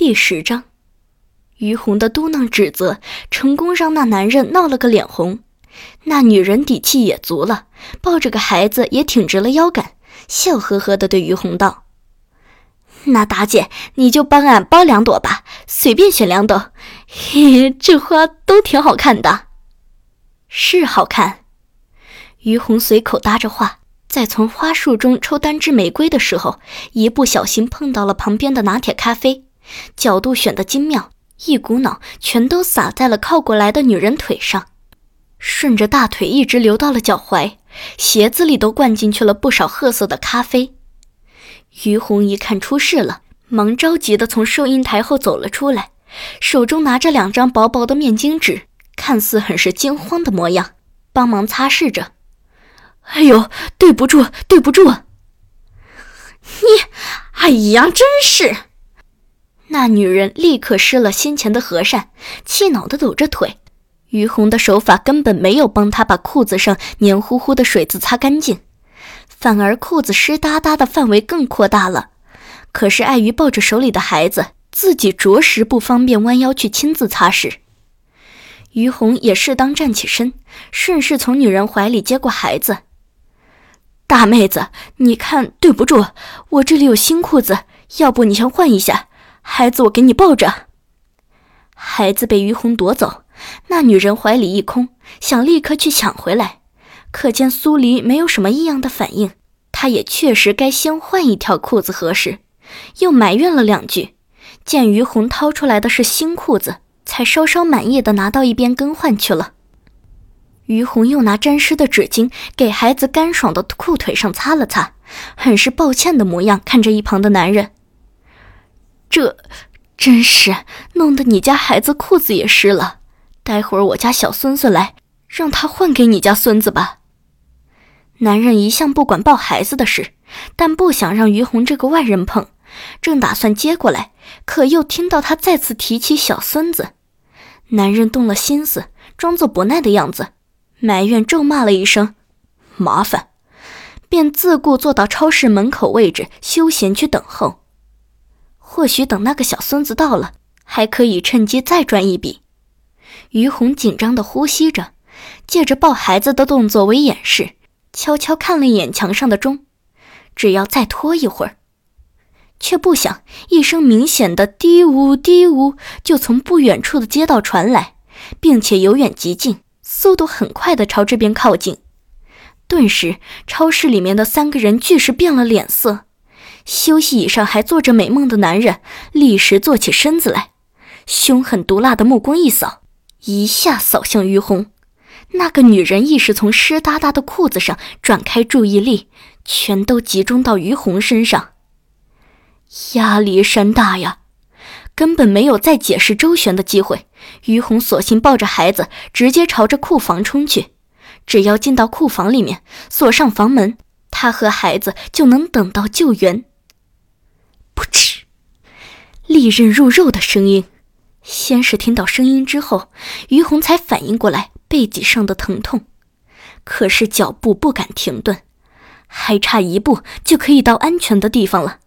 第十章，于红的嘟囔指责成功让那男人闹了个脸红，那女人底气也足了，抱着个孩子也挺直了腰杆，笑呵呵的对于红道：“那大姐你就帮俺包两朵吧，随便选两朵，嘿嘿，这花都挺好看的。”是好看，于红随口搭着话，在从花束中抽单支玫瑰的时候，一不小心碰到了旁边的拿铁咖啡。角度选得精妙，一股脑全都洒在了靠过来的女人腿上，顺着大腿一直流到了脚踝，鞋子里都灌进去了不少褐色的咖啡。于红一看出事了，忙着急地从收银台后走了出来，手中拿着两张薄薄的面巾纸，看似很是惊慌的模样，帮忙擦拭着。哎呦，对不住，对不住！你，哎呀，真是！那女人立刻失了先前的和善，气恼地抖着腿。于红的手法根本没有帮她把裤子上黏糊糊的水渍擦干净，反而裤子湿哒哒的范围更扩大了。可是碍于抱着手里的孩子，自己着实不方便弯腰去亲自擦拭。于红也适当站起身，顺势从女人怀里接过孩子。大妹子，你看对不住，我这里有新裤子，要不你先换一下。孩子，我给你抱着。孩子被于红夺走，那女人怀里一空，想立刻去抢回来，可见苏黎没有什么异样的反应，她也确实该先换一条裤子合适，又埋怨了两句，见于红掏出来的是新裤子，才稍稍满意的拿到一边更换去了。于红又拿沾湿的纸巾给孩子干爽的裤腿上擦了擦，很是抱歉的模样，看着一旁的男人。这，真是弄得你家孩子裤子也湿了。待会儿我家小孙子来，让他换给你家孙子吧。男人一向不管抱孩子的事，但不想让于红这个外人碰，正打算接过来，可又听到他再次提起小孙子。男人动了心思，装作不耐的样子，埋怨咒骂了一声“麻烦”，便自顾坐到超市门口位置休闲去等候。或许等那个小孙子到了，还可以趁机再赚一笔。于红紧张地呼吸着，借着抱孩子的动作为掩饰，悄悄看了一眼墙上的钟，只要再拖一会儿，却不想一声明显的“嘀呜嘀呜”就从不远处的街道传来，并且由远及近，速度很快地朝这边靠近。顿时，超市里面的三个人俱是变了脸色。休息椅上还做着美梦的男人，立时坐起身子来，凶狠毒辣的目光一扫，一下扫向于红。那个女人亦是从湿哒哒的裤子上转开注意力，全都集中到于红身上。压力山大呀，根本没有再解释周旋的机会。于红索性抱着孩子，直接朝着库房冲去。只要进到库房里面，锁上房门，他和孩子就能等到救援。利刃入肉的声音。先是听到声音之后，于红才反应过来背脊上的疼痛，可是脚步不敢停顿，还差一步就可以到安全的地方了，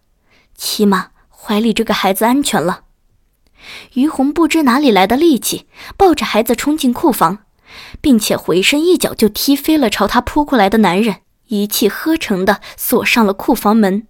起码怀里这个孩子安全了。于红不知哪里来的力气，抱着孩子冲进库房，并且回身一脚就踢飞了朝他扑过来的男人，一气呵成的锁上了库房门。